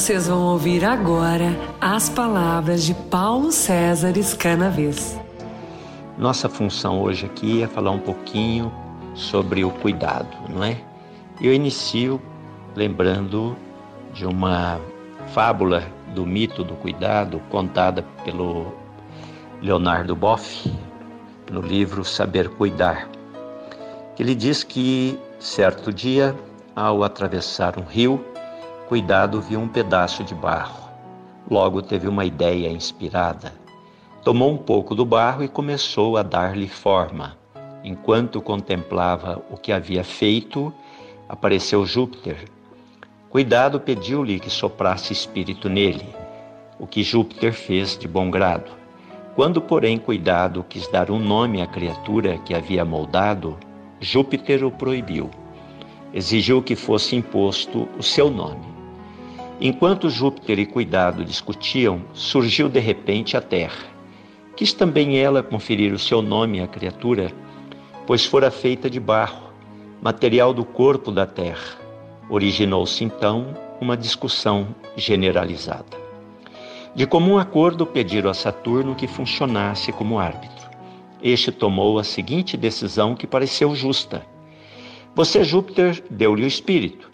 Vocês vão ouvir agora as palavras de Paulo César Escanaves. Nossa função hoje aqui é falar um pouquinho sobre o cuidado, não é? Eu inicio lembrando de uma fábula do mito do cuidado contada pelo Leonardo Boff no livro Saber Cuidar. Ele diz que certo dia, ao atravessar um rio, Cuidado viu um pedaço de barro. Logo teve uma ideia inspirada. Tomou um pouco do barro e começou a dar-lhe forma. Enquanto contemplava o que havia feito, apareceu Júpiter. Cuidado pediu-lhe que soprasse espírito nele, o que Júpiter fez de bom grado. Quando, porém, Cuidado quis dar um nome à criatura que havia moldado, Júpiter o proibiu. Exigiu que fosse imposto o seu nome. Enquanto Júpiter e Cuidado discutiam, surgiu de repente a Terra. Quis também ela conferir o seu nome à criatura, pois fora feita de barro, material do corpo da Terra. Originou-se então uma discussão generalizada. De comum acordo, pediram a Saturno que funcionasse como árbitro. Este tomou a seguinte decisão que pareceu justa. Você, Júpiter, deu-lhe o espírito.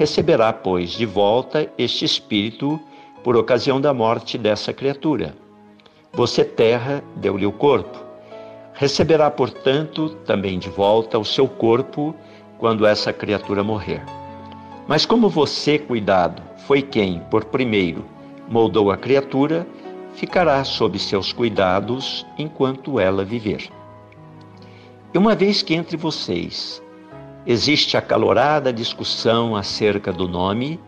Receberá, pois, de volta este espírito por ocasião da morte dessa criatura. Você, Terra, deu-lhe o corpo. Receberá, portanto, também de volta o seu corpo quando essa criatura morrer. Mas como você, cuidado, foi quem, por primeiro, moldou a criatura, ficará sob seus cuidados enquanto ela viver. E uma vez que entre vocês existe acalorada discussão acerca do nome,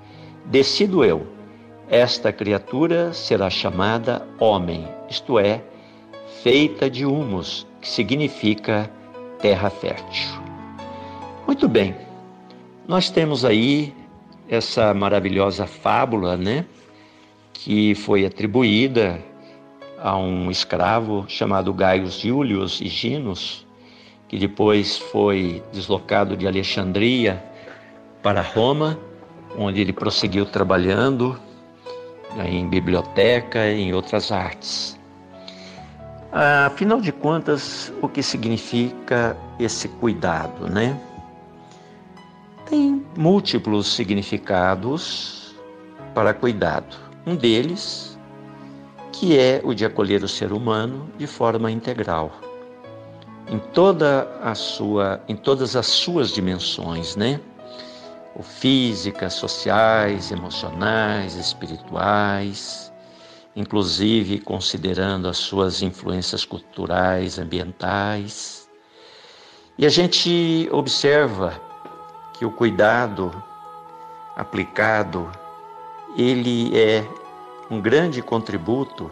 decido eu, esta criatura será chamada homem, isto é, feita de humus, que significa terra fértil. Muito bem, nós temos aí essa maravilhosa fábula, né? que foi atribuída a um escravo chamado Gaius Julius Higinus, que depois foi deslocado de Alexandria para Roma, onde ele prosseguiu trabalhando né, em biblioteca e em outras artes. Afinal de contas, o que significa esse cuidado, né? Tem múltiplos significados para cuidado. Um deles, que é o de acolher o ser humano de forma integral, em toda a sua, em todas as suas dimensões, né? Físicas, sociais, emocionais, espirituais. inclusive considerando as suas influências culturais, ambientais. E a gente observa que o cuidado aplicado, ele é um grande contributo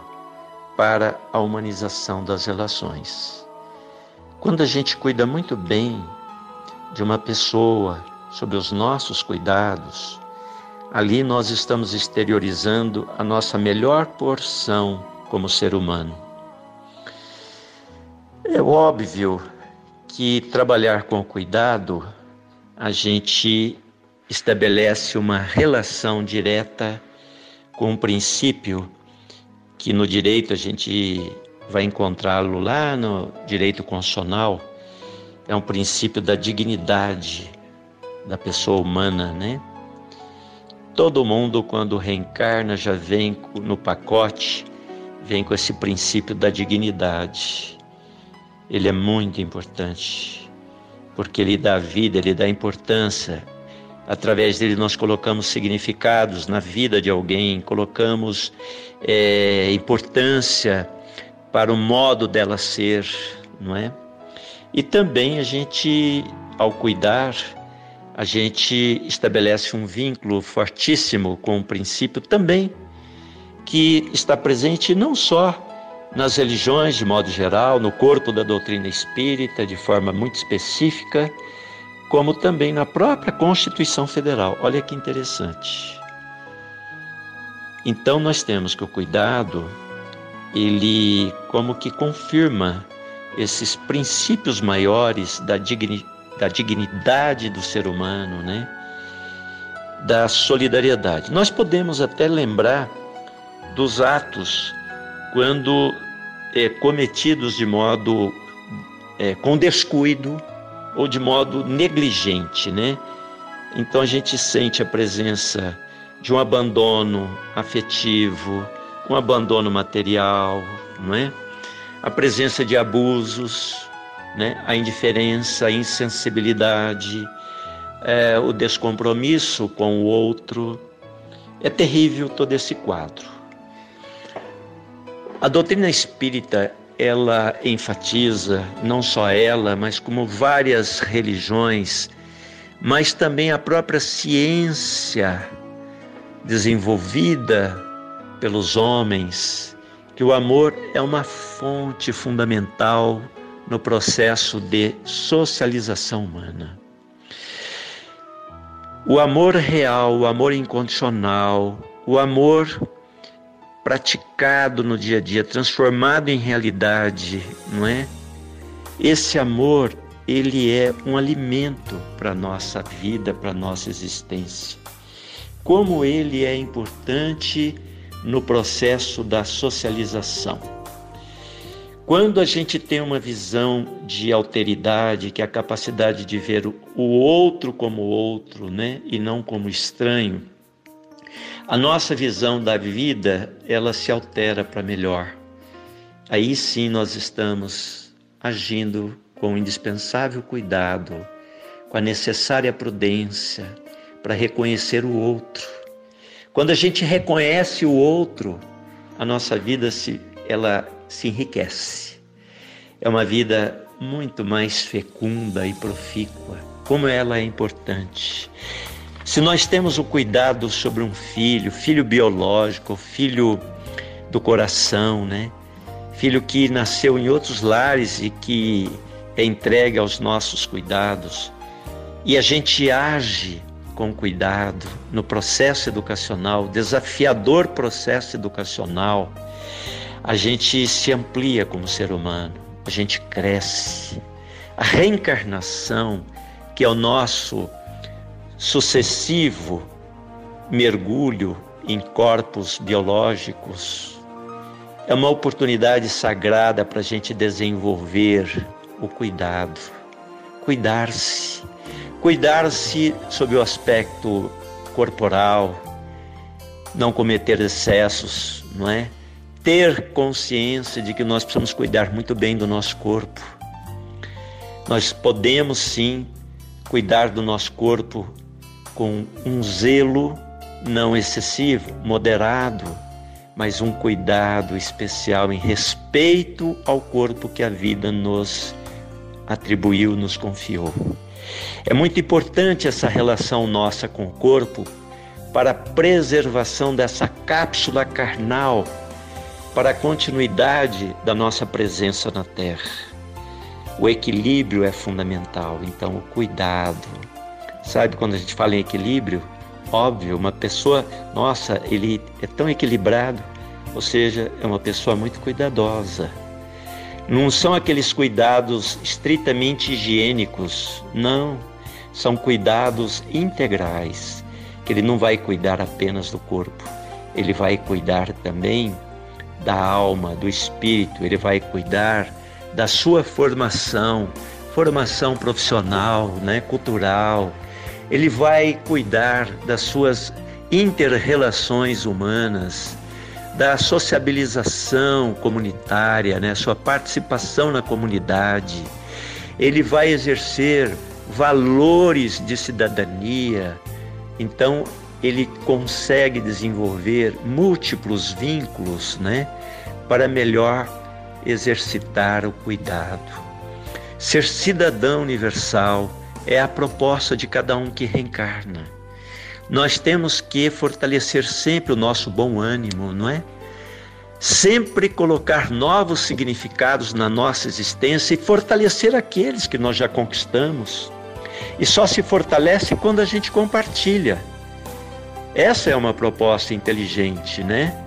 para a humanização das relações. Quando a gente cuida muito bem de uma pessoa, sob os nossos cuidados, ali nós estamos exteriorizando a nossa melhor porção como ser humano. É óbvio que trabalhar com cuidado, a gente estabelece uma relação direta com um princípio que no direito a gente vai encontrá-lo lá no direito constitucional, é um princípio da dignidade da pessoa humana, né? Todo mundo, quando reencarna, já vem no pacote, vem com esse princípio da dignidade. Ele é muito importante, porque ele dá vida, ele dá importância. Através dele, nós colocamos significados na vida de alguém, colocamos é, importância para o modo dela ser, não é? E também a gente, ao cuidar, a gente estabelece um vínculo fortíssimo com o princípio também que está presente não só nas religiões de modo geral, no corpo da doutrina espírita de forma muito específica, como também na própria Constituição Federal. Olha que interessante. Então nós temos que o cuidado ele como que confirma esses princípios maiores da, digni, da dignidade do ser humano, né? da solidariedade. Nós podemos até lembrar dos atos quando é, cometidos de modo é, com descuido ou de modo negligente, né? Então a gente sente a presença de um abandono afetivo, um abandono material, não é? A presença de abusos, né? A indiferença, a insensibilidade, é, o descompromisso com o outro. É terrível todo esse quadro. A doutrina espírita ela enfatiza não só ela, mas como várias religiões, mas também a própria ciência desenvolvida pelos homens, que o amor é uma fonte fundamental no processo de socialização humana. O amor real, o amor incondicional, o amor praticado no dia a dia, transformado em realidade, não é? Esse amor, ele é um alimento para nossa vida, para nossa existência. Como ele é importante no processo da socialização. Quando a gente tem uma visão de alteridade, que é a capacidade de ver o outro como outro, né, e não como estranho, a nossa visão da vida, ela se altera para melhor. Aí sim nós estamos agindo com indispensável cuidado, com a necessária prudência para reconhecer o outro. Quando a gente reconhece o outro, a nossa vida se ela se enriquece. É uma vida muito mais fecunda e profícua. Como ela é importante. Se nós temos o cuidado sobre um filho, filho biológico, filho do coração, né? Filho que nasceu em outros lares e que é entregue aos nossos cuidados, e a gente age com cuidado no processo educacional, desafiador processo educacional, a gente se amplia como ser humano, a gente cresce. A reencarnação, que é o nosso sucessivo mergulho em corpos biológicos, é uma oportunidade sagrada para a gente desenvolver o cuidado, cuidar-se, cuidar-se sob o aspecto corporal, não cometer excessos, não é? ter consciência de que nós precisamos cuidar muito bem do nosso corpo. Nós podemos sim cuidar do nosso corpo com um zelo não excessivo, moderado, mas um cuidado especial em respeito ao corpo que a vida nos atribuiu, nos confiou. É muito importante essa relação nossa com o corpo para a preservação dessa cápsula carnal, para a continuidade da nossa presença na Terra. O equilíbrio é fundamental, então o cuidado. Sabe quando a gente fala em equilíbrio? Óbvio, uma pessoa, nossa, ele é tão equilibrado, ou seja, é uma pessoa muito cuidadosa. Não são aqueles cuidados estritamente higiênicos, não. São cuidados integrais, que ele não vai cuidar apenas do corpo, ele vai cuidar também da alma, do espírito, ele vai cuidar da sua formação, formação profissional, né, cultural, ele vai cuidar das suas interrelações humanas, da sociabilização comunitária, né, sua participação na comunidade. Ele vai exercer valores de cidadania. Então, ele consegue desenvolver múltiplos vínculos, né, para melhor exercitar o cuidado. Ser cidadão universal é a proposta de cada um que reencarna. Nós temos que fortalecer sempre o nosso bom ânimo, não é? Sempre colocar novos significados na nossa existência e fortalecer aqueles que nós já conquistamos. E só se fortalece quando a gente compartilha. Essa é uma proposta inteligente, né?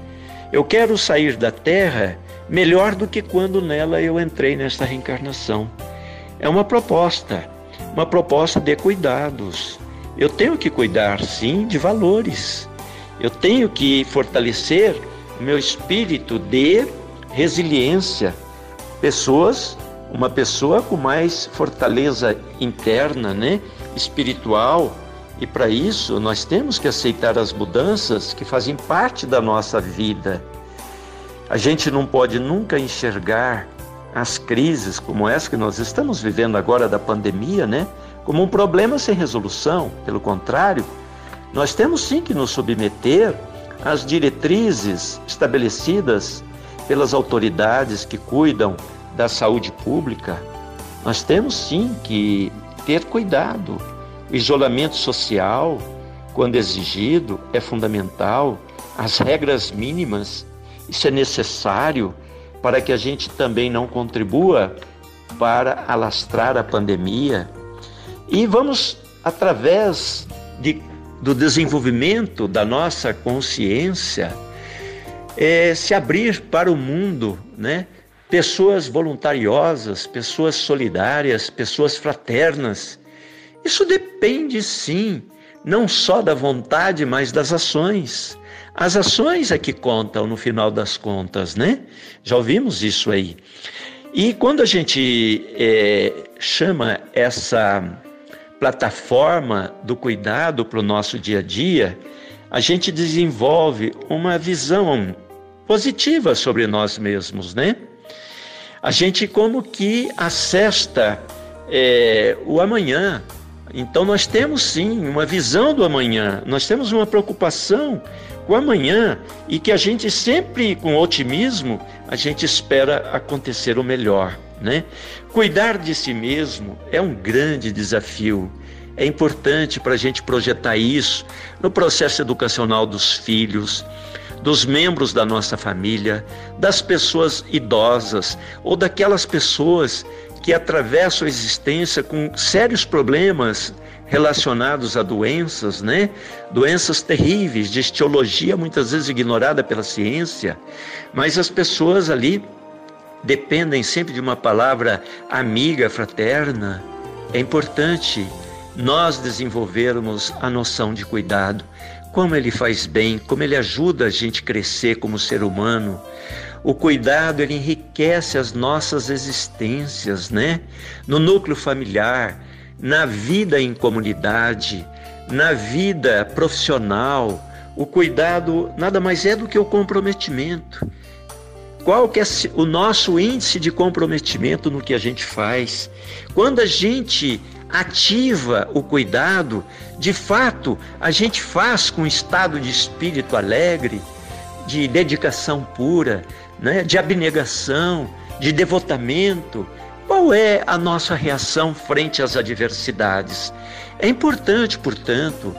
Eu quero sair da Terra melhor do que quando nela eu entrei nesta reencarnação. É uma proposta uma proposta de cuidados. Eu tenho que cuidar, sim, de valores. Eu tenho que fortalecer o meu espírito de resiliência. Pessoas, uma pessoa com mais fortaleza interna, né, espiritual, e para isso nós temos que aceitar as mudanças que fazem parte da nossa vida. A gente não pode nunca enxergar as crises como essa que nós estamos vivendo agora da pandemia, né? Como um problema sem resolução. Pelo contrário, nós temos sim que nos submeter às diretrizes estabelecidas pelas autoridades que cuidam da saúde pública. Nós temos sim que ter cuidado. O isolamento social, quando exigido, é fundamental. As regras mínimas, isso é necessário para que a gente também não contribua para alastrar a pandemia. E vamos, através de, do desenvolvimento da nossa consciência, é, se abrir para o mundo, né? Pessoas voluntariosas, pessoas solidárias, pessoas fraternas. Isso depende, sim, não só da vontade, mas das ações. As ações é que contam no final das contas, né? Já ouvimos isso aí. E quando a gente é, chama essa plataforma do cuidado para o nosso dia a dia, a gente desenvolve uma visão positiva sobre nós mesmos, né? A gente como que acesta é, o amanhã. Então nós temos sim uma visão do amanhã, nós temos uma preocupação com amanhã e que a gente sempre, com otimismo, a gente espera acontecer o melhor, né? Cuidar de si mesmo é um grande desafio. É importante para a gente projetar isso no processo educacional dos filhos, dos membros da nossa família, das pessoas idosas ou daquelas pessoas que atravessam a existência com sérios problemas relacionados a doenças, né? Doenças terríveis, de estiologia muitas vezes ignorada pela ciência, mas as pessoas ali dependem sempre de uma palavra amiga, fraterna. É importante nós desenvolvermos a noção de cuidado, como ele faz bem, como ele ajuda a gente crescer como ser humano. O cuidado ele enriquece as nossas existências, né? No núcleo familiar, na vida em comunidade, na vida profissional, o cuidado nada mais é do que o comprometimento. Qual que é o nosso índice de comprometimento no que a gente faz? Quando a gente ativa o cuidado, de fato, a gente faz com um estado de espírito alegre, de dedicação pura, né? de abnegação, de devotamento. Qual é a nossa reação frente às adversidades? É importante, portanto,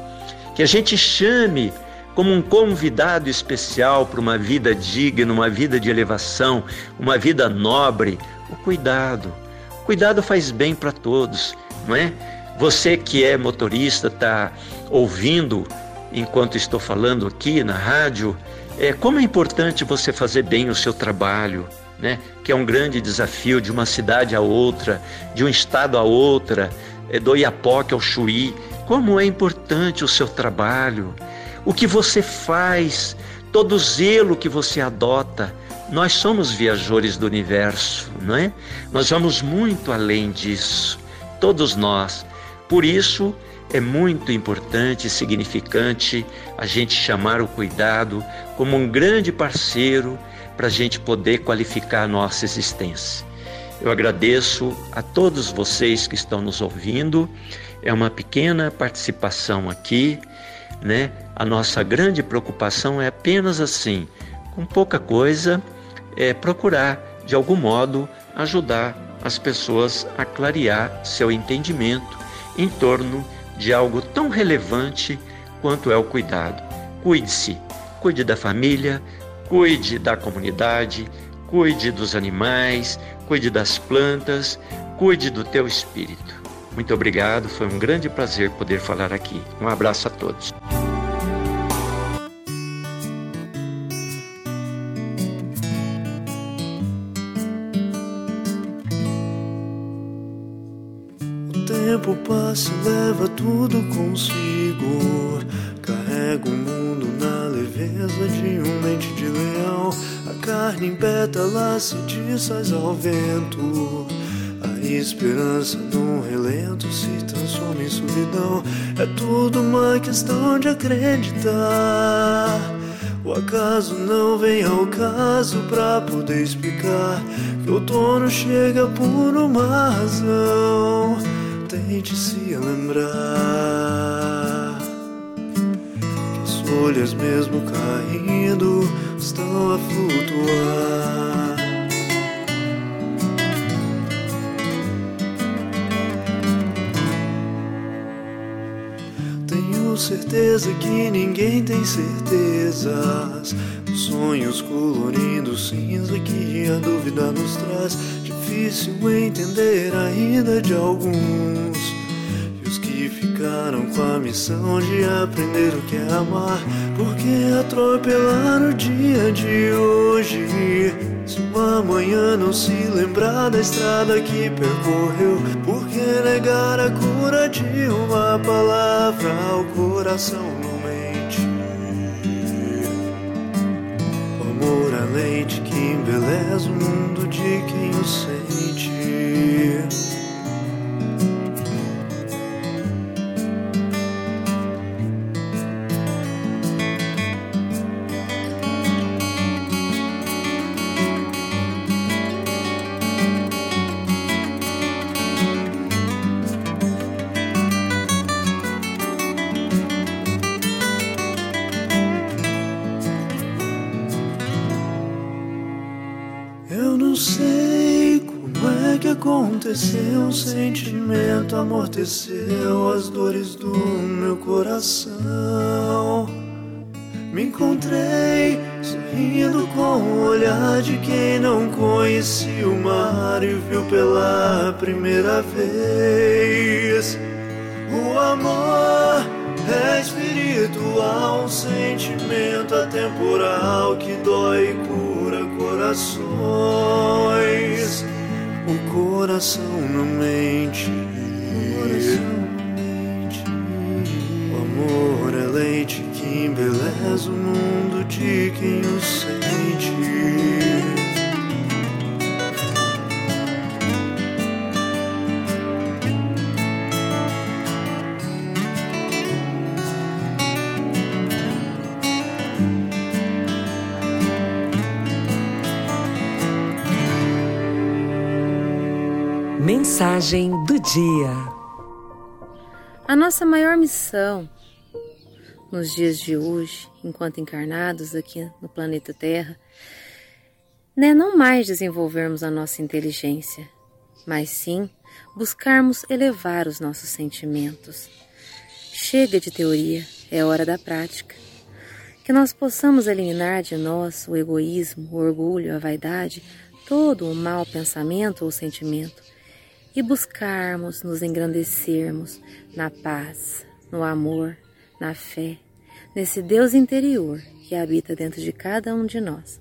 que a gente chame como um convidado especial para uma vida digna, uma vida de elevação, uma vida nobre, o cuidado. O cuidado faz bem para todos, não é? Você que é motorista está ouvindo enquanto estou falando aqui na rádio, é como é importante você fazer bem o seu trabalho, né? Que é um grande desafio de uma cidade a outra, de um estado a outra, é, do Iapoque ao Chuí. Como é importante o seu trabalho, o que você faz, todo zelo que você adota. Nós somos viajores do universo, não é? Nós vamos muito além disso, todos nós. Por isso, é muito importante e significante a gente chamar o cuidado como um grande parceiro para a gente poder qualificar a nossa existência. Eu agradeço a todos vocês que estão nos ouvindo. É uma pequena participação aqui, né? A nossa grande preocupação é apenas assim, com pouca coisa, é procurar de algum modo ajudar as pessoas a clarear seu entendimento em torno de algo tão relevante quanto é o cuidado. Cuide-se, cuide da família, cuide da comunidade, cuide dos animais, cuide das plantas, cuide do teu espírito. Muito obrigado, foi um grande prazer poder falar aqui. Um abraço a todos. Tempo passa e leva tudo consigo. Carrega o mundo na leveza de um mente de leão. A carne em pétalas se desfaz ao vento. A esperança num relento se transforma em solidão. É tudo uma questão de acreditar. O acaso não vem ao caso pra poder explicar que outono chega por uma razão tente se lembrar que as folhas, mesmo caindo, estão a flutuar. Tenho certeza que ninguém tem certezas. Os sonhos colorindo cinza que a dúvida nos traz difícil entender ainda de alguns. Ficaram com a missão de aprender o que é amar, porque atropelar o dia de hoje. Se uma manhã não se lembrar da estrada que percorreu, por que negar a cura de uma palavra ao coração não mente? O amor a leite que embeleza o mundo de quem o sente. Aconteceu. Um sentimento amorteceu as dores do meu coração. Me encontrei sorrindo com o olhar de quem não conhecia o mar e viu pela primeira vez. O amor é espiritual, um sentimento atemporal que dói e cura corações. Coração não mente. O amor é leite que embeleza o mundo de quem o sente. Mensagem do dia. A nossa maior missão nos dias de hoje, enquanto encarnados aqui no planeta Terra, né, não mais desenvolvermos a nossa inteligência, mas sim buscarmos elevar os nossos sentimentos. Chega de teoria, é hora da prática. Que nós possamos eliminar de nós o egoísmo, o orgulho, a vaidade, todo o mau pensamento ou sentimento e buscarmos nos engrandecermos na paz, no amor, na fé, nesse Deus interior que habita dentro de cada um de nós,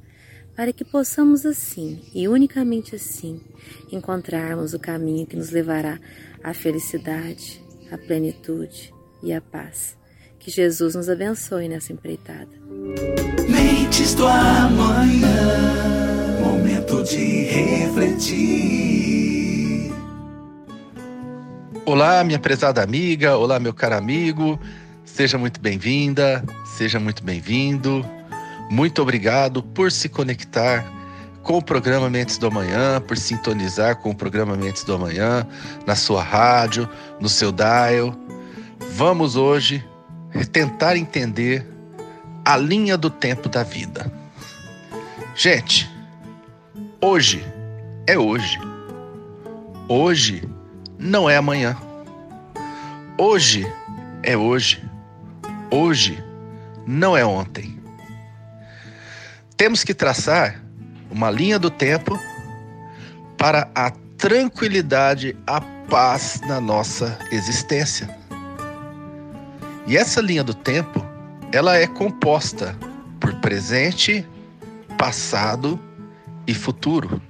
para que possamos assim e unicamente assim encontrarmos o caminho que nos levará à felicidade, à plenitude e à paz. Que Jesus nos abençoe nessa empreitada. Mentes do amanhã, momento de refletir. Olá, minha prezada amiga, olá, meu caro amigo. Seja muito bem-vinda, seja muito bem-vindo. Muito obrigado por se conectar com o programa Mentes do Amanhã, por sintonizar com o programa Mentes do Amanhã na sua rádio, no seu dial. Vamos hoje tentar entender a linha do tempo da vida. Gente, hoje é hoje. Hoje não é amanhã. Hoje é hoje. Hoje não é ontem. Temos que traçar uma linha do tempo para a tranquilidade, a paz na nossa existência. E essa linha do tempo, ela é composta por presente, passado e futuro.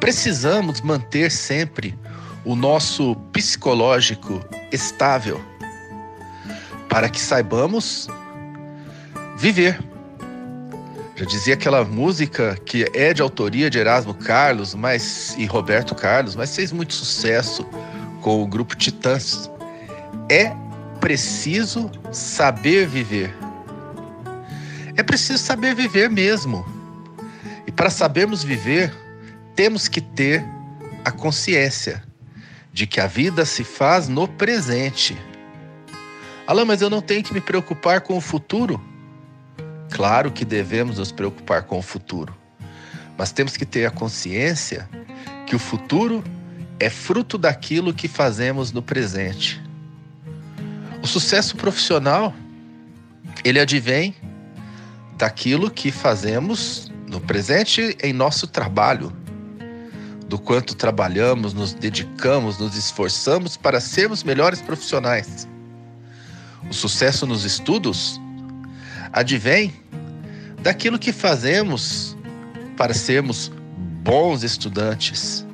Precisamos manter sempre o nosso psicológico estável para que saibamos viver. Já dizia aquela música que é de autoria de Erasmo Carlos mas, e Roberto Carlos, mas fez muito sucesso com o grupo Titãs. É preciso saber viver. É preciso saber viver mesmo. E para sabermos viver, temos que ter a consciência de que a vida se faz no presente. Alain, mas eu não tenho que me preocupar com o futuro? Claro que devemos nos preocupar com o futuro, mas temos que ter a consciência que o futuro é fruto daquilo que fazemos no presente. O sucesso profissional, ele advém daquilo que fazemos no presente em nosso trabalho, do quanto trabalhamos, nos dedicamos, nos esforçamos para sermos melhores profissionais. O sucesso nos estudos advém daquilo que fazemos para sermos bons estudantes.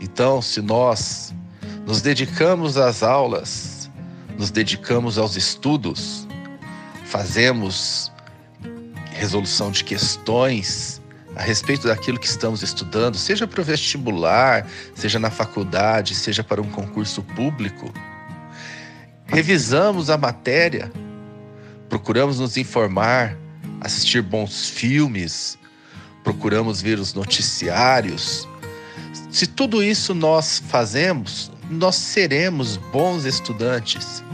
Então, se nós nos dedicamos às aulas, nos dedicamos aos estudos, fazemos resolução de questões a respeito daquilo que estamos estudando, seja para o vestibular, seja na faculdade, seja para um concurso público. Revisamos a matéria, procuramos nos informar, assistir bons filmes, procuramos ver os noticiários. Se tudo isso nós fazemos, nós seremos bons estudantes.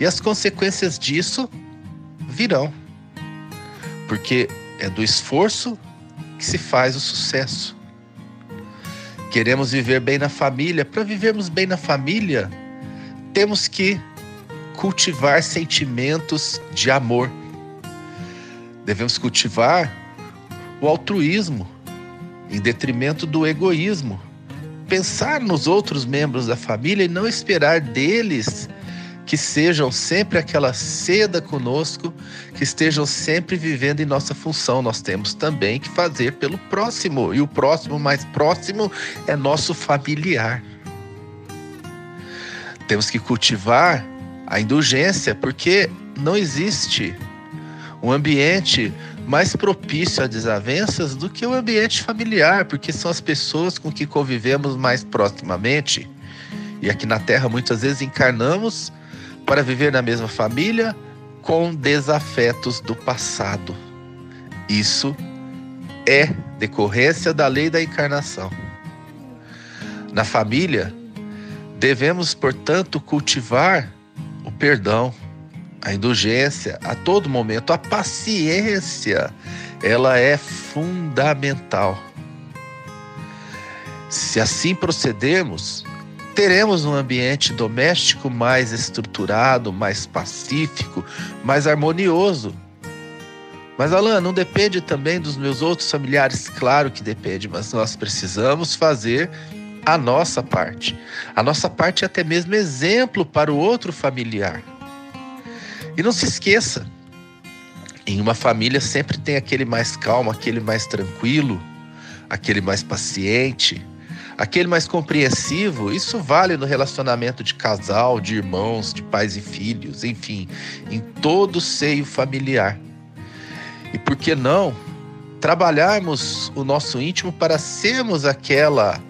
E as consequências disso virão. Porque é do esforço que se faz o sucesso. Queremos viver bem na família. Para vivermos bem na família, temos que cultivar sentimentos de amor. Devemos cultivar o altruísmo em detrimento do egoísmo pensar nos outros membros da família e não esperar deles que sejam sempre aquela seda conosco, que estejam sempre vivendo em nossa função. Nós temos também que fazer pelo próximo, e o próximo mais próximo é nosso familiar. Temos que cultivar a indulgência, porque não existe um ambiente mais propício a desavenças do que o ambiente familiar, porque são as pessoas com que convivemos mais proximamente. E aqui na Terra muitas vezes encarnamos para viver na mesma família com desafetos do passado. Isso é decorrência da lei da encarnação. Na família, devemos, portanto, cultivar o perdão, a indulgência a todo momento, a paciência, ela é fundamental. Se assim procedermos, teremos um ambiente doméstico mais estruturado, mais pacífico, mais harmonioso. Mas, Alan, não depende também dos meus outros familiares? Claro que depende, mas nós precisamos fazer a nossa parte. A nossa parte é até mesmo exemplo para o outro familiar. E não se esqueça, em uma família sempre tem aquele mais calmo, aquele mais tranquilo, aquele mais paciente, aquele mais compreensivo. Isso vale no relacionamento de casal, de irmãos, de pais e filhos, enfim, em todo o seio familiar. E por que não trabalharmos o nosso íntimo para sermos aquela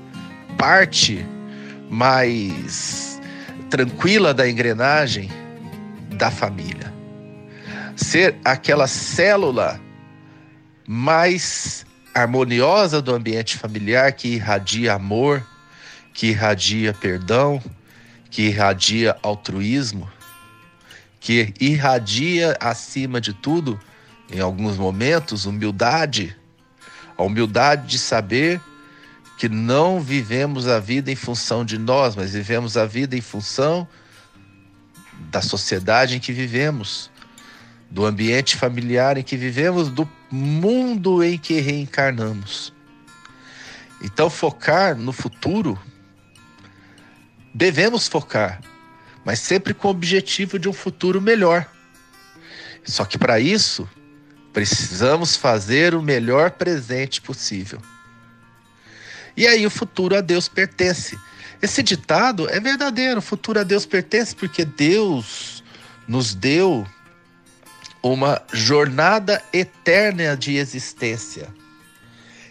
parte mais tranquila da engrenagem da família. Ser aquela célula mais harmoniosa do ambiente familiar que irradia amor, que irradia perdão, que irradia altruísmo, que irradia acima de tudo, em alguns momentos, humildade, a humildade de saber que não vivemos a vida em função de nós, mas vivemos a vida em função da sociedade em que vivemos, do ambiente familiar em que vivemos, do mundo em que reencarnamos. Então, focar no futuro, devemos focar, mas sempre com o objetivo de um futuro melhor. Só que para isso, precisamos fazer o melhor presente possível. E aí o futuro a Deus pertence. Esse ditado é verdadeiro, o futuro a Deus pertence porque Deus nos deu uma jornada eterna de existência.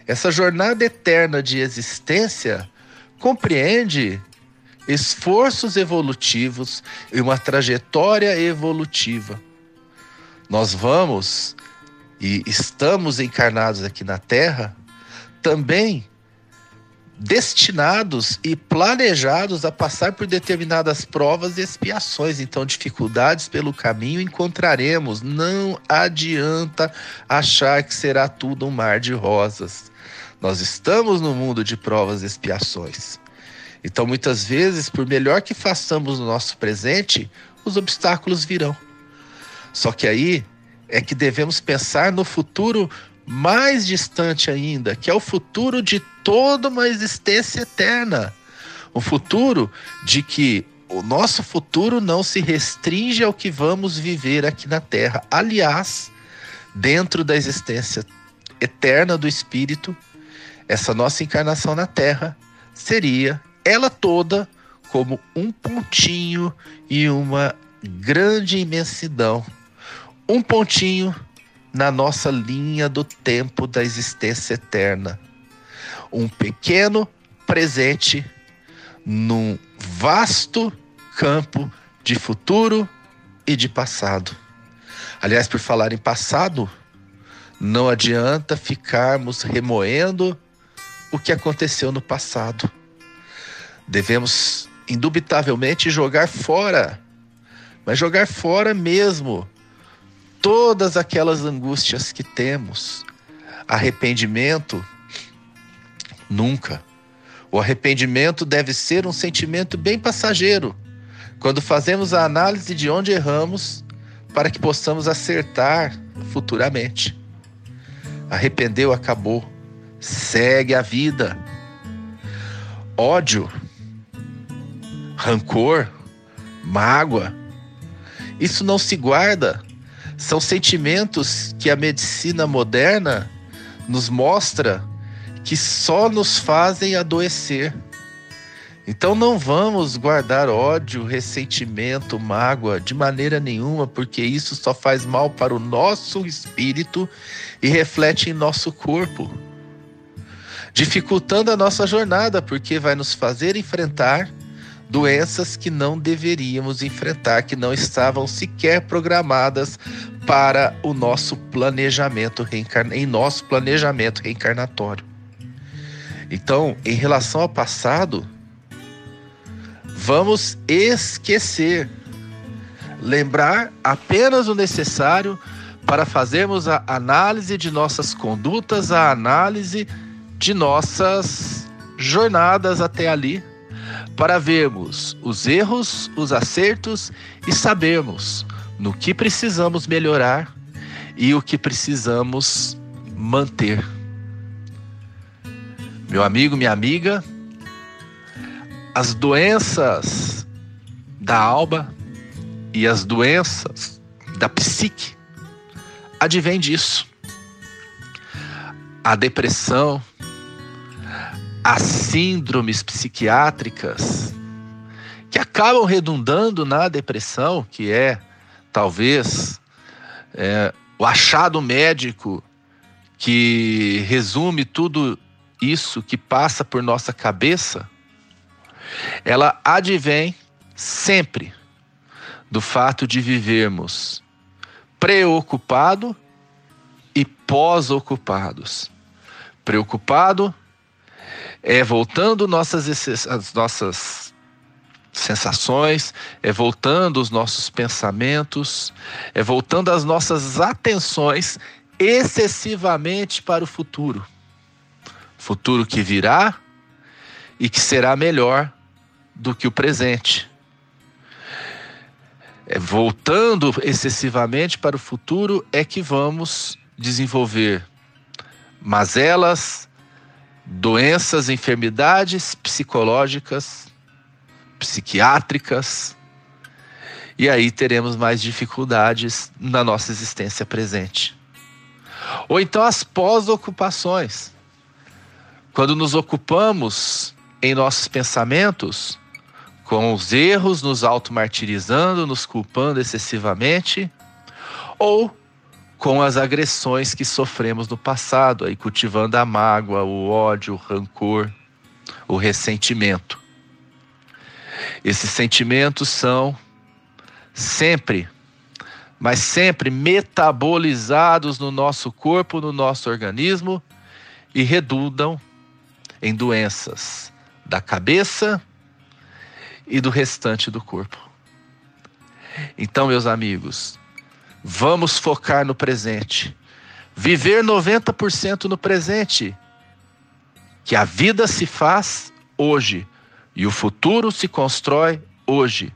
Essa jornada eterna de existência compreende esforços evolutivos e uma trajetória evolutiva. Nós vamos e estamos encarnados aqui na Terra também destinados e planejados a passar por determinadas provas e expiações. Então, dificuldades pelo caminho encontraremos. Não adianta achar que será tudo um mar de rosas. Nós estamos no mundo de provas e expiações. Então, muitas vezes, por melhor que façamos no nosso presente, os obstáculos virão. Só que aí é que devemos pensar no futuro mais distante ainda, que é o futuro de toda uma existência eterna. O futuro de que o nosso futuro não se restringe ao que vamos viver aqui na Terra. Aliás, dentro da existência eterna do Espírito, essa nossa encarnação na Terra seria ela toda como um pontinho e uma grande imensidão. Um pontinho na nossa linha do tempo da existência eterna. Um pequeno presente num vasto campo de futuro e de passado. Aliás, por falar em passado, não adianta ficarmos remoendo o que aconteceu no passado. Devemos, indubitavelmente, jogar fora, mas jogar fora mesmo todas aquelas angústias que temos. Arrependimento, nunca. O arrependimento deve ser um sentimento bem passageiro, quando fazemos a análise de onde erramos, para que possamos acertar futuramente. Arrependeu, acabou. Segue a vida. Ódio, rancor, mágoa, isso não se guarda são sentimentos que a medicina moderna nos mostra que só nos fazem adoecer. Então não vamos guardar ódio, ressentimento, mágoa de maneira nenhuma, porque isso só faz mal para o nosso espírito e reflete em nosso corpo, dificultando a nossa jornada, porque vai nos fazer enfrentar doenças que não deveríamos enfrentar, que não estavam sequer programadas para o nosso planejamento reencarn... em nosso planejamento reencarnatório. Então, em relação ao passado, vamos esquecer lembrar apenas o necessário para fazermos a análise de nossas condutas, a análise de nossas jornadas até ali, para vermos os erros, os acertos e sabermos no que precisamos melhorar e o que precisamos manter. Meu amigo, minha amiga, as doenças da alma e as doenças da psique advêm disso. A depressão, as síndromes psiquiátricas que acabam redundando na depressão, que é talvez é, o achado médico que resume tudo isso que passa por nossa cabeça, ela advém sempre do fato de vivermos preocupado e pós-ocupados. Preocupado é voltando nossas as nossas sensações, é voltando os nossos pensamentos, é voltando as nossas atenções excessivamente para o futuro. Futuro que virá e que será melhor do que o presente. É, voltando excessivamente para o futuro é que vamos desenvolver mazelas, doenças, enfermidades psicológicas, psiquiátricas, e aí teremos mais dificuldades na nossa existência presente. Ou então as pós-ocupações. Quando nos ocupamos em nossos pensamentos com os erros, nos auto-martirizando, nos culpando excessivamente, ou com as agressões que sofremos no passado, aí cultivando a mágoa, o ódio, o rancor, o ressentimento. Esses sentimentos são sempre, mas sempre metabolizados no nosso corpo, no nosso organismo e redundam em doenças da cabeça e do restante do corpo. Então, meus amigos, vamos focar no presente. Viver 90% no presente. Que a vida se faz hoje e o futuro se constrói hoje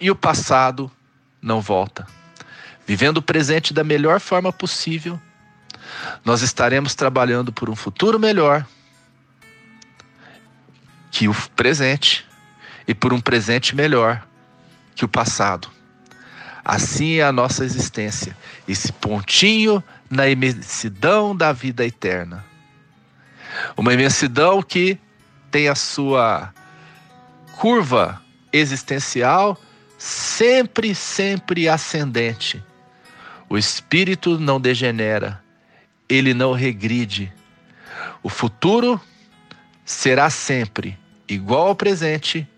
e o passado não volta. Vivendo o presente da melhor forma possível, nós estaremos trabalhando por um futuro melhor que o presente e por um presente melhor que o passado. Assim é a nossa existência, esse pontinho na imensidão da vida eterna. Uma imensidão que tem a sua curva existencial sempre, sempre ascendente. O espírito não degenera, ele não regride. O futuro será sempre igual ao presente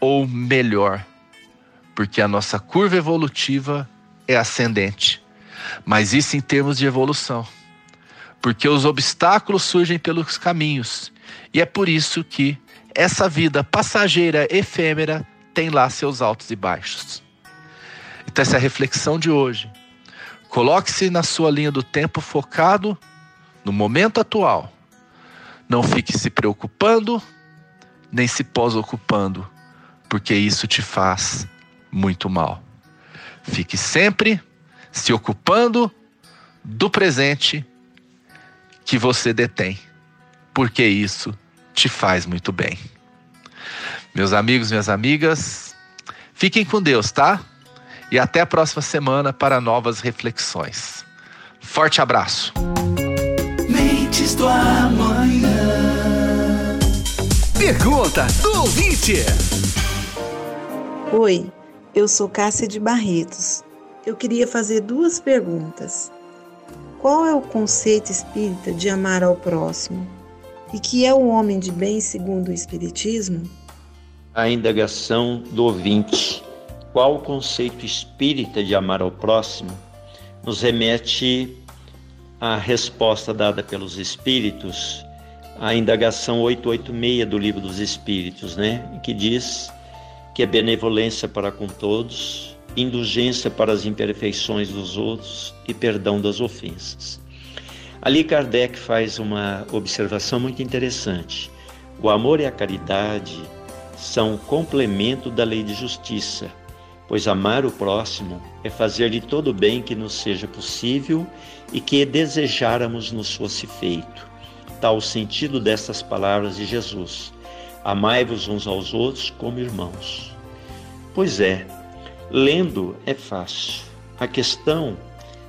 ou melhor, porque a nossa curva evolutiva é ascendente. Mas isso em termos de evolução, porque os obstáculos surgem pelos caminhos, e é por isso que essa vida passageira, efêmera, tem lá seus altos e baixos. Então, essa é a reflexão de hoje. Coloque-se na sua linha do tempo focado no momento atual. Não fique se preocupando nem se pós-ocupando, porque isso te faz muito mal. Fique sempre se ocupando do presente que você detém, porque isso te faz muito bem. Meus amigos, minhas amigas, fiquem com Deus, tá? E até a próxima semana para novas reflexões. Forte abraço. Mentes do amanhã. Pergunta do ouvinte. Oi, eu sou Cássia de Barretos. Eu queria fazer duas perguntas. Qual é o conceito espírita de amar ao próximo? E que é o homem de bem segundo o Espiritismo? A indagação do ouvinte. Qual o conceito espírita de amar ao próximo? Nos remete à resposta dada pelos espíritos a indagação 886 do Livro dos Espíritos, né? Que diz que é benevolência para com todos, indulgência para as imperfeições dos outros e perdão das ofensas. Ali Kardec faz uma observação muito interessante. O amor e a caridade são complemento da lei de justiça, pois amar o próximo é fazer de todo o bem que nos seja possível e que desejáramos nos fosse feito. Tal o sentido dessas palavras de Jesus: Amai-vos uns aos outros como irmãos. Pois é, lendo é fácil. A questão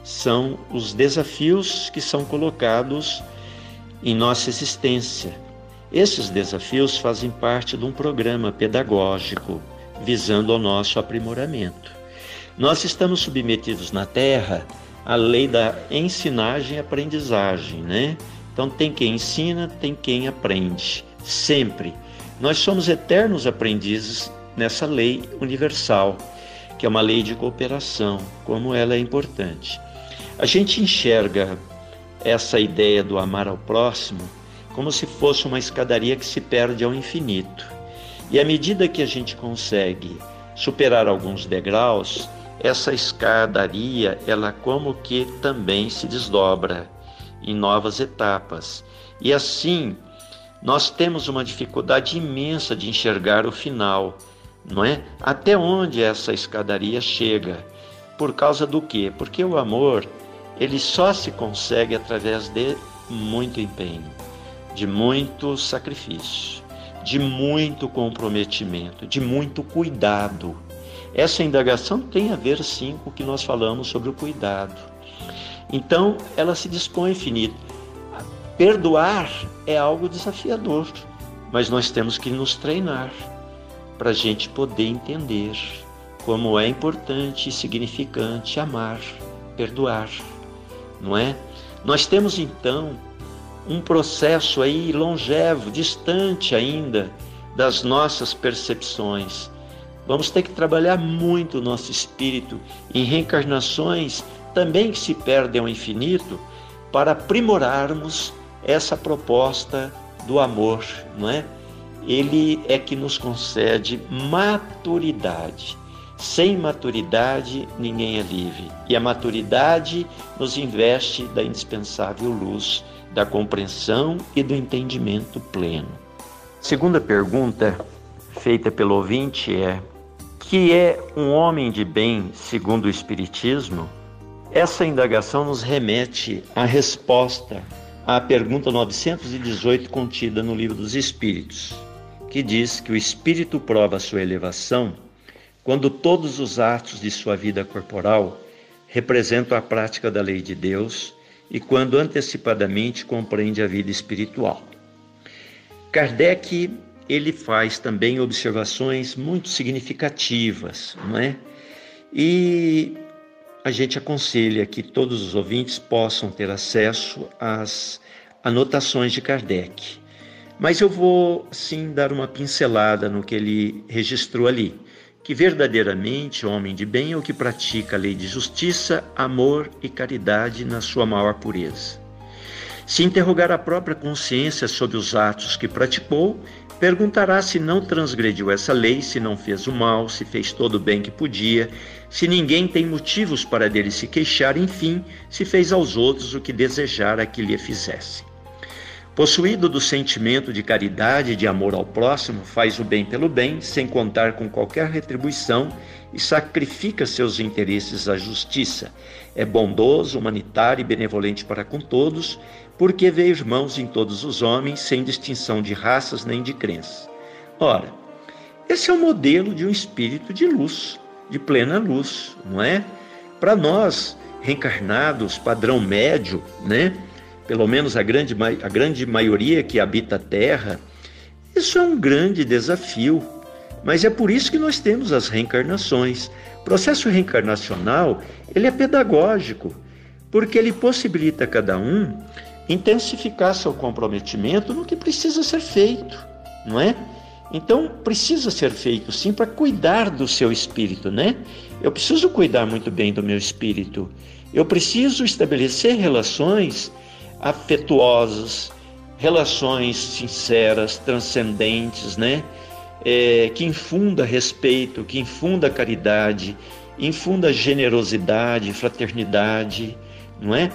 são os desafios que são colocados em nossa existência. Esses desafios fazem parte de um programa pedagógico visando ao nosso aprimoramento. Nós estamos submetidos na Terra à lei da ensinagem e aprendizagem, né? Então tem quem ensina, tem quem aprende, sempre. Nós somos eternos aprendizes nessa lei universal, que é uma lei de cooperação, como ela é importante. A gente enxerga essa ideia do amar ao próximo como se fosse uma escadaria que se perde ao infinito. E à medida que a gente consegue superar alguns degraus, essa escadaria, ela como que também se desdobra em novas etapas. E assim, nós temos uma dificuldade imensa de enxergar o final, não é? Até onde essa escadaria chega? Por causa do quê? Porque o amor ele só se consegue através de muito empenho, de muito sacrifício, de muito comprometimento, de muito cuidado. Essa indagação tem a ver sim com o que nós falamos sobre o cuidado. Então, ela se dispõe infinito. Perdoar é algo desafiador, mas nós temos que nos treinar para a gente poder entender como é importante e significante amar, perdoar não é? Nós temos então um processo aí longevo, distante ainda das nossas percepções. Vamos ter que trabalhar muito o nosso espírito em reencarnações também que se perdem ao infinito para aprimorarmos essa proposta do amor, não é? Ele é que nos concede maturidade. Sem maturidade, ninguém é livre. E a maturidade nos investe da indispensável luz da compreensão e do entendimento pleno. Segunda pergunta, feita pelo ouvinte, é: que é um homem de bem segundo o Espiritismo? Essa indagação nos remete à resposta à pergunta 918 contida no Livro dos Espíritos, que diz que o espírito prova sua elevação quando todos os atos de sua vida corporal representam a prática da lei de Deus e quando antecipadamente compreende a vida espiritual. Kardec ele faz também observações muito significativas, não é? E a gente aconselha que todos os ouvintes possam ter acesso às anotações de Kardec. Mas eu vou sim dar uma pincelada no que ele registrou ali que verdadeiramente homem de bem é o que pratica a lei de justiça, amor e caridade na sua maior pureza. Se interrogar a própria consciência sobre os atos que praticou, perguntará se não transgrediu essa lei, se não fez o mal, se fez todo o bem que podia, se ninguém tem motivos para dele se queixar, enfim, se fez aos outros o que desejara que lhe fizesse. Possuído do sentimento de caridade e de amor ao próximo, faz o bem pelo bem, sem contar com qualquer retribuição e sacrifica seus interesses à justiça. É bondoso, humanitário e benevolente para com todos, porque vê irmãos em todos os homens, sem distinção de raças nem de crenças. Ora, esse é o modelo de um espírito de luz, de plena luz, não é? Para nós, reencarnados, padrão médio, né? pelo menos a grande, a grande maioria que habita a Terra, isso é um grande desafio. Mas é por isso que nós temos as reencarnações. O processo reencarnacional, ele é pedagógico, porque ele possibilita a cada um intensificar seu comprometimento no que precisa ser feito, não é? Então, precisa ser feito sim para cuidar do seu espírito, né? Eu preciso cuidar muito bem do meu espírito. Eu preciso estabelecer relações afetuosas, relações sinceras, transcendentes, né? É, que infunda respeito, que infunda caridade infunda generosidade, fraternidade, não é?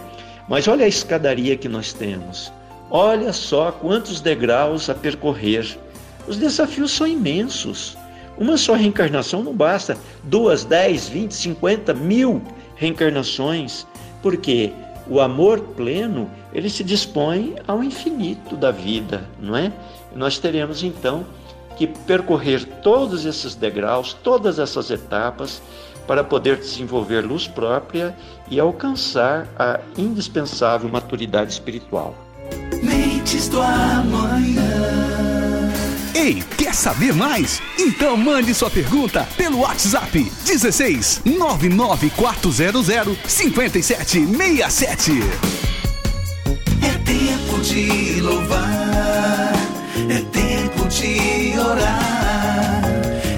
Mas olha a escadaria que nós temos. Olha só quantos degraus a percorrer. Os desafios são imensos. Uma só reencarnação não basta. Duas, dez, vinte, cinquenta, mil reencarnações. Porque o amor pleno, ele se dispõe ao infinito da vida, não é? Nós teremos então que percorrer todos esses degraus, todas essas etapas, para poder desenvolver luz própria e alcançar a indispensável maturidade espiritual. Mentes do amanhã. Ei, quer saber mais? Então mande sua pergunta pelo WhatsApp 16 99400 5767. É tempo de louvar, é tempo de orar,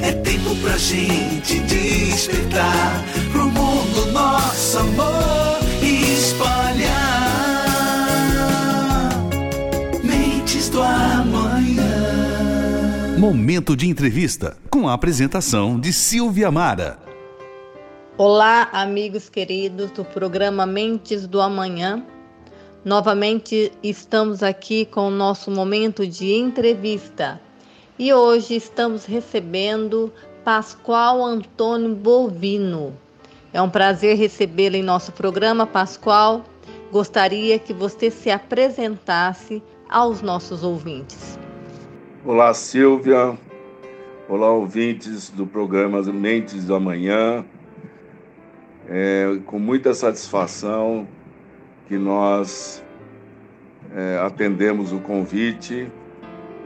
é tempo pra gente despertar pro mundo nosso amor Momento de entrevista com a apresentação de Silvia Mara. Olá, amigos queridos do programa Mentes do Amanhã. Novamente estamos aqui com o nosso momento de entrevista e hoje estamos recebendo Pascoal Antônio Bovino. É um prazer recebê-lo em nosso programa, Pascoal. Gostaria que você se apresentasse aos nossos ouvintes. Olá, Silvia. Olá, ouvintes do programa Mentes do Amanhã. É com muita satisfação que nós é, atendemos o convite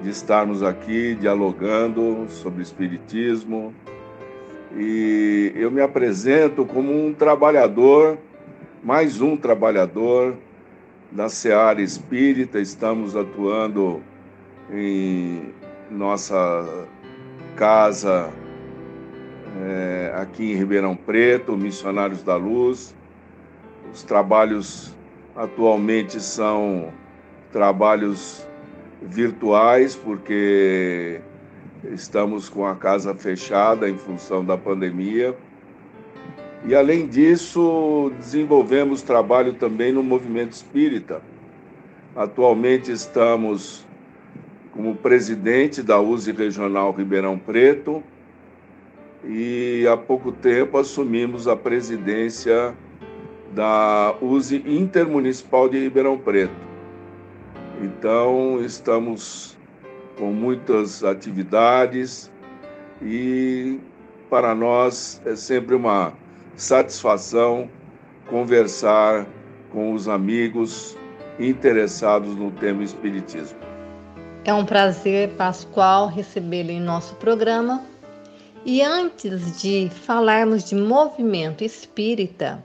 de estarmos aqui dialogando sobre Espiritismo. E eu me apresento como um trabalhador, mais um trabalhador da Seara Espírita. Estamos atuando em nossa casa é, aqui em Ribeirão Preto, Missionários da Luz. Os trabalhos atualmente são trabalhos virtuais, porque estamos com a casa fechada em função da pandemia. E além disso, desenvolvemos trabalho também no movimento espírita. Atualmente estamos como presidente da USE Regional Ribeirão Preto e há pouco tempo assumimos a presidência da USE Intermunicipal de Ribeirão Preto. Então, estamos com muitas atividades e para nós é sempre uma satisfação conversar com os amigos interessados no tema Espiritismo. É um prazer, Pascoal, recebê-lo em nosso programa. E antes de falarmos de movimento espírita,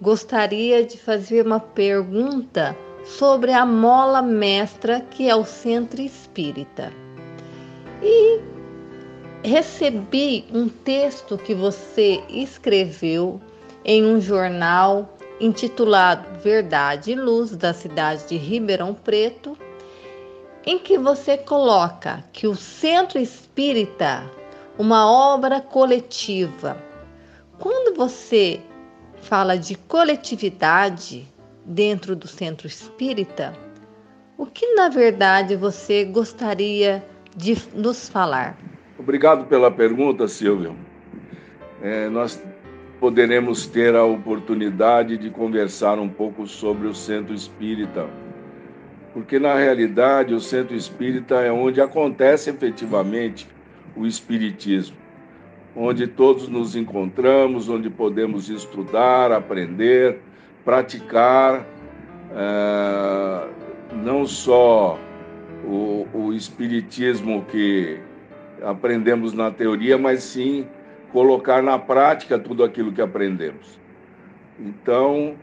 gostaria de fazer uma pergunta sobre a mola mestra que é o Centro Espírita. E recebi um texto que você escreveu em um jornal intitulado Verdade e Luz da cidade de Ribeirão Preto, em que você coloca que o Centro Espírita, uma obra coletiva. Quando você fala de coletividade, dentro do centro espírita, o que na verdade você gostaria de nos falar? Obrigado pela pergunta, Silvio. É, nós poderemos ter a oportunidade de conversar um pouco sobre o centro espírita, porque na realidade o centro espírita é onde acontece efetivamente o espiritismo, onde todos nos encontramos, onde podemos estudar, aprender praticar é, não só o, o espiritismo que aprendemos na teoria, mas sim colocar na prática tudo aquilo que aprendemos. Então,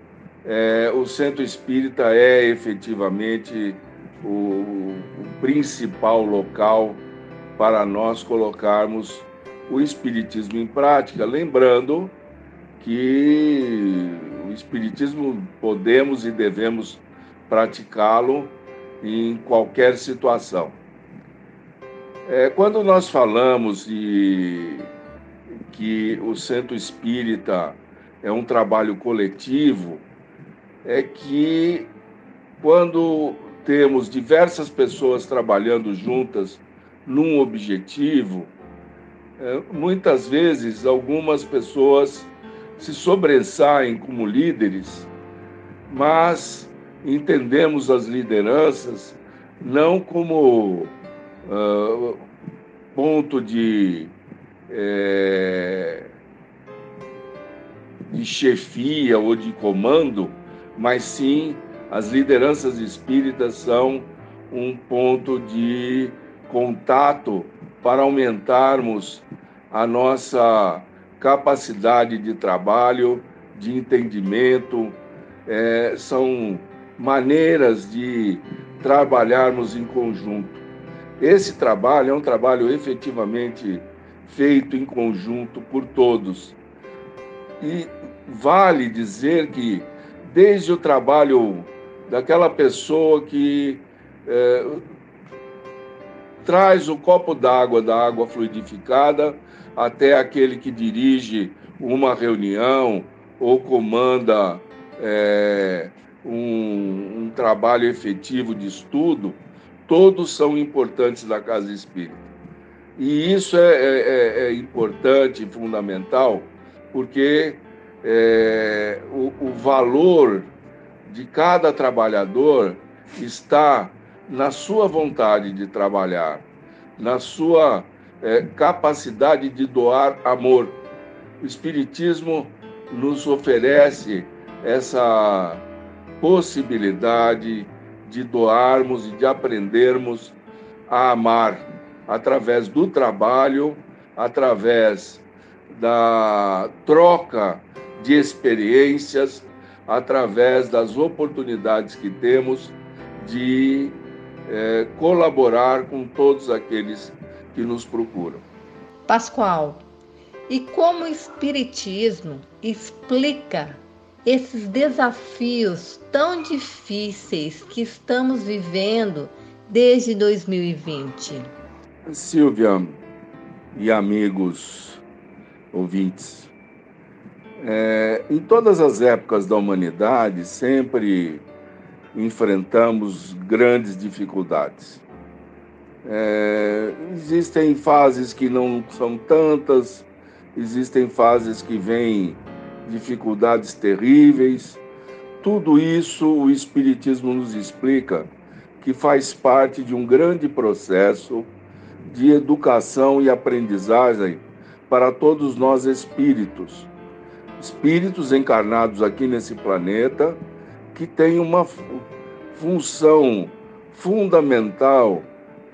é, o centro espírita é efetivamente o, o, principal local para nós colocarmos o espiritismo em prática, lembrando que o Espiritismo podemos e devemos praticá-lo em qualquer situação. É, quando nós falamos de que o centro espírita é um trabalho coletivo, é que quando temos diversas pessoas trabalhando juntas num objetivo, é, muitas vezes algumas pessoas se sobressaem como líderes, mas entendemos as lideranças não como uh, ponto de, é, de chefia ou de comando, mas sim as lideranças espíritas são um ponto de contato para aumentarmos a nossa capacidade de trabalho, de entendimento, é, são maneiras de trabalharmos em conjunto. Esse trabalho é um trabalho efetivamente feito em conjunto por todos. E vale dizer que, desde o trabalho daquela pessoa que é, traz o copo d'água da água fluidificada até aquele que dirige uma reunião ou comanda é, um, um trabalho efetivo de estudo, todos são importantes da casa espírita. E isso é, é, é, é importante fundamental, porque é, o, o, valor de cada trabalhador está na sua vontade de trabalhar, na sua é, capacidade de doar amor. O Espiritismo nos oferece essa possibilidade de doarmos e de aprendermos a amar através do trabalho, através da troca de experiências, através das oportunidades que temos de é, colaborar com todos aqueles que nos procuram. Pascoal, e como o Espiritismo explica esses desafios tão difíceis que estamos vivendo desde 2020? Silvia e amigos ouvintes, é, em todas as épocas da humanidade sempre enfrentamos grandes dificuldades. É, existem fases que não são tantas, existem fases que vêm dificuldades terríveis. Tudo isso o Espiritismo nos explica que faz parte de um grande processo de educação e aprendizagem para todos nós espíritos. Espíritos encarnados aqui nesse planeta que têm uma função fundamental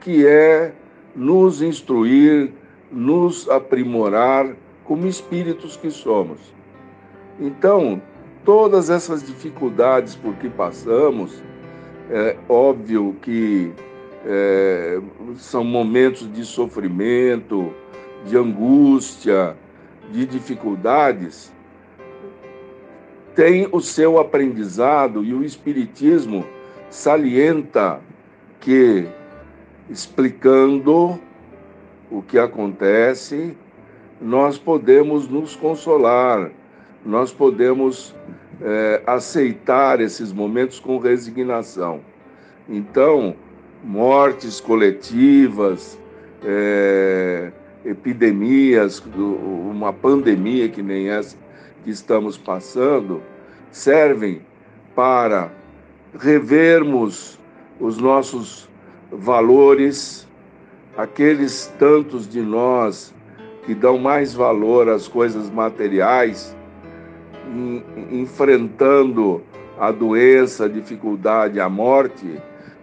que é nos instruir, nos aprimorar como espíritos que somos. Então, todas essas dificuldades por que passamos, é óbvio que é, são momentos de sofrimento, de angústia, de dificuldades, tem o seu aprendizado e o Espiritismo salienta que, explicando o que acontece, nós podemos nos consolar, nós podemos é, aceitar esses momentos com resignação. Então, mortes coletivas, é, epidemias, uma pandemia que nem essa que estamos passando, servem para revermos os nossos valores, aqueles tantos de nós que dão mais valor às coisas materiais, enfrentando a doença, a dificuldade, a morte,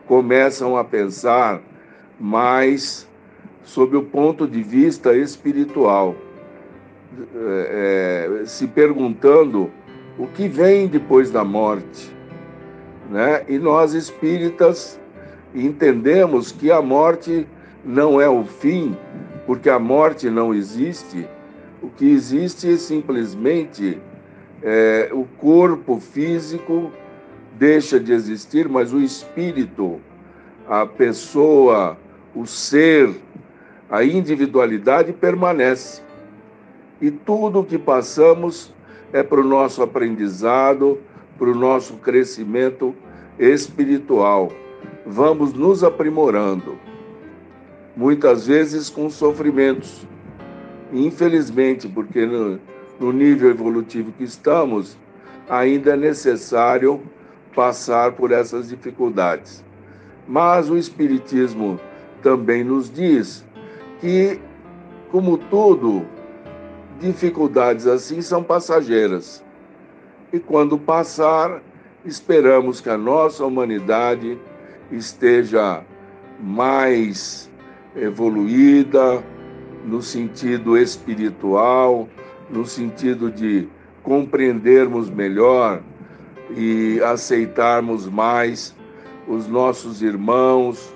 começam a pensar mais sob o ponto de vista espiritual, é, é, se perguntando o que vem depois da morte. Né? E nós espíritas entendemos que a morte não é o fim, porque a morte não existe. O que existe é simplesmente é, o corpo físico deixa de existir, mas o espírito, a pessoa, o ser, a individualidade permanece. E tudo o que passamos é para o nosso aprendizado, para o nosso crescimento espiritual. Vamos nos aprimorando, muitas vezes com sofrimentos. Infelizmente, porque no, no nível evolutivo que estamos, ainda é necessário passar por essas dificuldades. Mas o Espiritismo também nos diz que, como tudo, dificuldades assim são passageiras. E quando passar, esperamos que a nossa humanidade esteja mais evoluída no sentido espiritual, no sentido de compreendermos melhor e aceitarmos mais os nossos irmãos,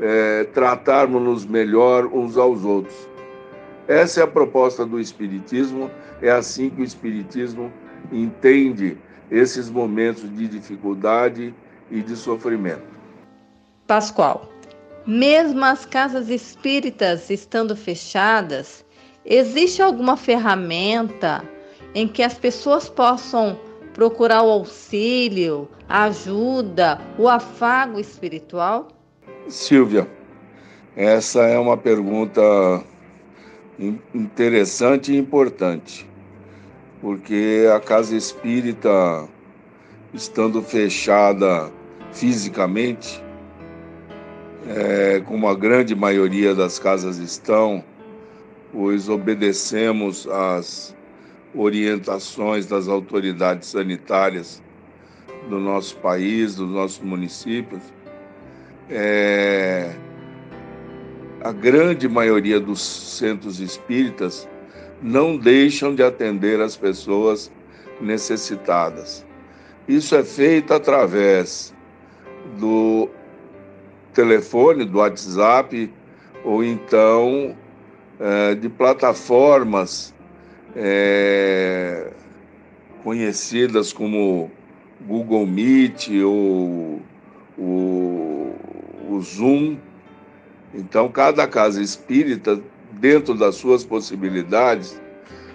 é, tratarmos-nos melhor uns aos outros. Essa é a proposta do Espiritismo, é assim que o Espiritismo entende esses momentos de dificuldade e de sofrimento. Pascoal, mesmo as casas espíritas estando fechadas, existe alguma ferramenta em que as pessoas possam procurar o auxílio, a ajuda, o afago espiritual? Silvia, essa é uma pergunta interessante e importante, porque a casa espírita, estando fechada fisicamente, é, como a grande maioria das casas estão, pois obedecemos às orientações das autoridades sanitárias do nosso país, dos nossos municípios, é, a grande maioria dos centros espíritas não deixam de atender as pessoas necessitadas. Isso é feito através do telefone, do WhatsApp, ou então é, de plataformas é, conhecidas como Google Meet ou o, o Zoom. Então, cada casa espírita, dentro das suas possibilidades,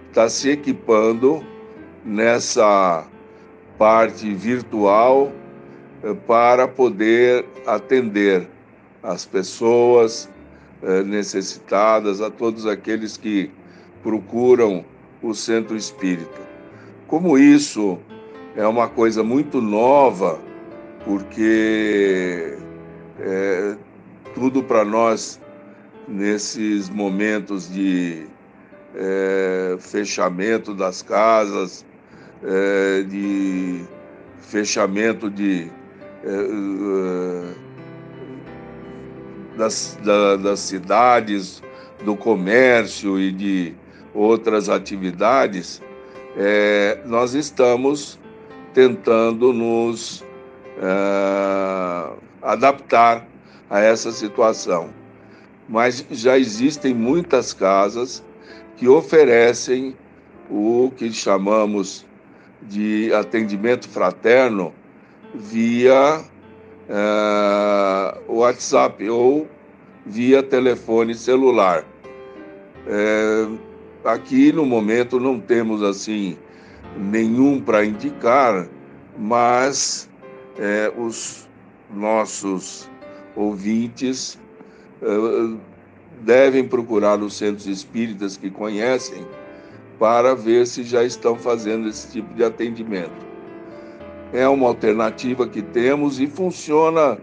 está se equipando nessa parte virtual eh, para poder atender as pessoas eh, necessitadas, a todos aqueles que procuram o centro espírita. Como isso é uma coisa muito nova, porque é, tudo para nós nesses momentos de é, fechamento das casas, é, de fechamento de é, é, das, da, das cidades, do comércio e de outras atividades, é, nós estamos tentando nos é, adaptar a essa situação. Mas já existem muitas casas que oferecem o que chamamos de atendimento fraterno via é, WhatsApp ou via telefone celular. É, Aqui no momento não temos assim nenhum para indicar, mas é, os nossos ouvintes é, devem procurar os centros espíritas que conhecem para ver se já estão fazendo esse tipo de atendimento. É uma alternativa que temos e funciona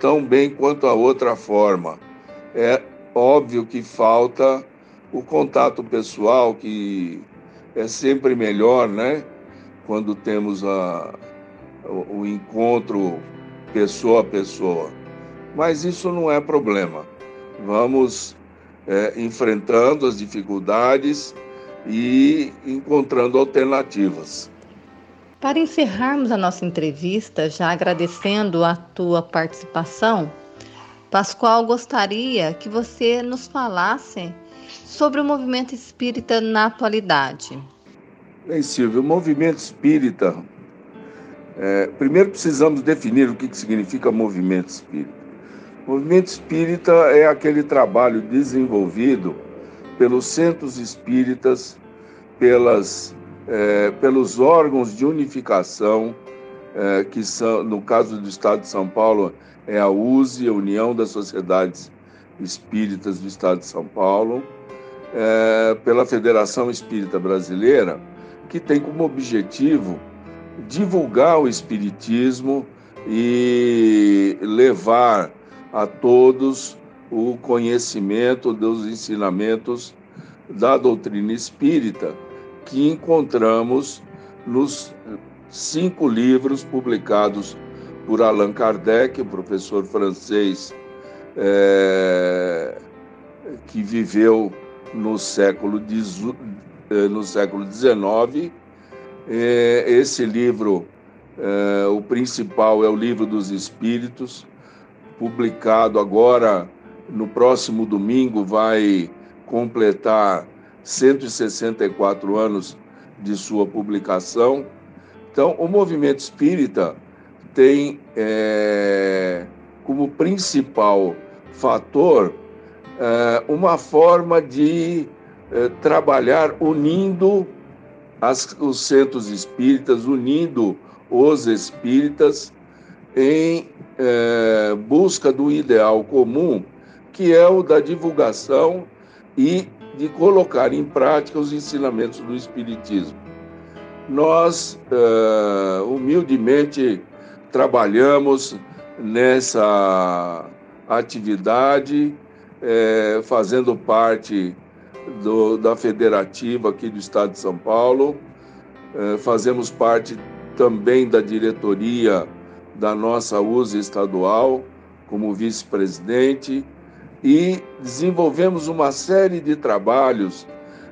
tão bem quanto a outra forma. É óbvio que falta o contato pessoal, que é sempre melhor, né? Quando temos a, o encontro pessoa a pessoa. Mas isso não é problema. Vamos é, enfrentando as dificuldades e encontrando alternativas. Para encerrarmos a nossa entrevista, já agradecendo a tua participação, Pascoal gostaria que você nos falasse sobre o movimento espírita na atualidade. Bem, Silvio, o movimento espírita. É, primeiro precisamos definir o que, que significa movimento espírita. Movimento espírita é aquele trabalho desenvolvido pelos centros espíritas pelas, é, pelos órgãos de unificação, é, que são, no caso do Estado de São Paulo, é a USE, a União das Sociedades Espíritas do Estado de São Paulo, é, pela Federação Espírita Brasileira, que tem como objetivo divulgar o Espiritismo e levar a todos o conhecimento dos ensinamentos da doutrina espírita que encontramos nos cinco livros publicados por Allan Kardec, professor francês é, que viveu no século eh, no século XIX. É, esse livro, é, o principal é o Livro dos Espíritos, publicado agora no próximo domingo, vai completar 164 anos de sua publicação. Então, o movimento espírita tem é, como principal fator é, uma forma de é, trabalhar unindo as, os centros espíritas, unindo os espíritas em é, busca do ideal comum, que é o da divulgação e de colocar em prática os ensinamentos do Espiritismo. Nós, é, humildemente, trabalhamos nessa atividade, é, fazendo parte do, da federativa aqui do Estado de São Paulo, é, fazemos parte também da diretoria da nossa USA estadual, como vice-presidente, e desenvolvemos uma série de trabalhos,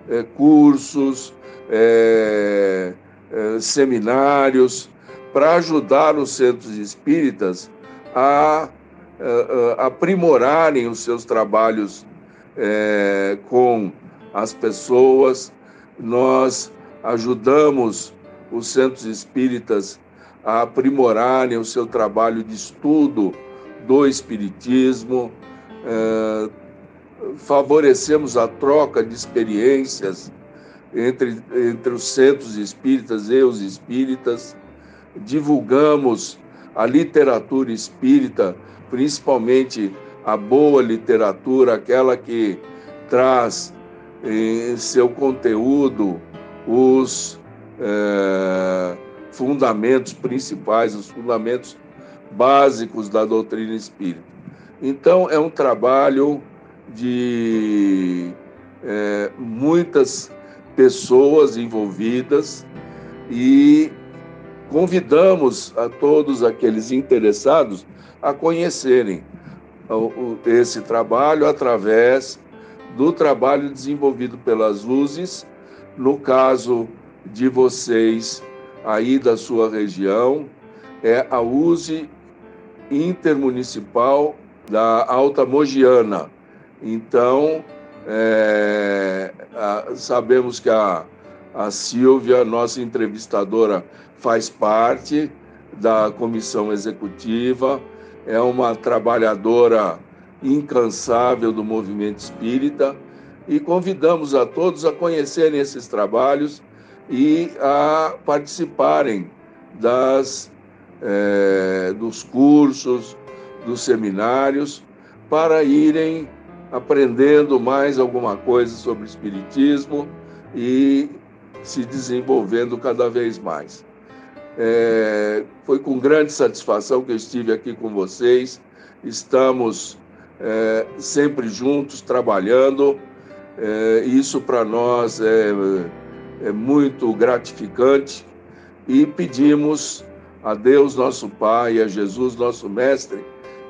é, cursos, é, é, seminários, para ajudar os centros espíritas a, a aprimorarem os seus trabalhos com as pessoas. Nós ajudamos os centros espíritas a aprimorarem o seu trabalho de estudo do Espiritismo, é, favorecemos a troca de experiências entre, entre os centros espíritas e os espíritas, divulgamos a literatura espírita, principalmente a boa literatura, aquela que traz em seu conteúdo os é, fundamentos principais, os fundamentos básicos da doutrina espírita. Então, é um trabalho de é, muitas pessoas envolvidas e convidamos a todos aqueles interessados a conhecerem esse trabalho através do trabalho desenvolvido pelas luzes, no caso de vocês aí da sua região, é a USE Intermunicipal da Alta Mogiana. Então, é, a, sabemos que a, a Silvia, nossa entrevistadora, faz parte da comissão executiva, é uma trabalhadora incansável do movimento espírita e convidamos a todos a conhecerem esses trabalhos e a participarem das, é, dos cursos, dos seminários, para irem aprendendo mais alguma coisa sobre Espiritismo e se desenvolvendo cada vez mais. É, foi com grande satisfação que eu estive aqui com vocês. Estamos é, sempre juntos, trabalhando. É, isso para nós é, é muito gratificante e pedimos a Deus, nosso Pai, a Jesus, nosso Mestre,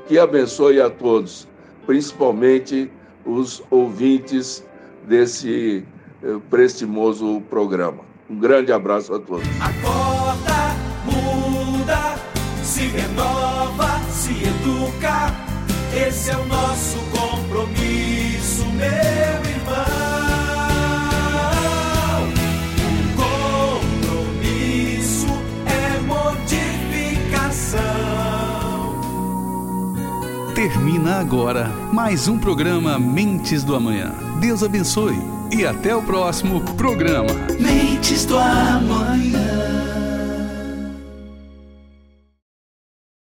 que abençoe a todos, principalmente os ouvintes desse eh, prestimoso programa. Um grande abraço a todos. Acorda, muda, se renova, se educa. Esse é o nosso compromisso, meu Termina agora mais um programa Mentes do Amanhã. Deus abençoe e até o próximo programa. Mentes do amanhã.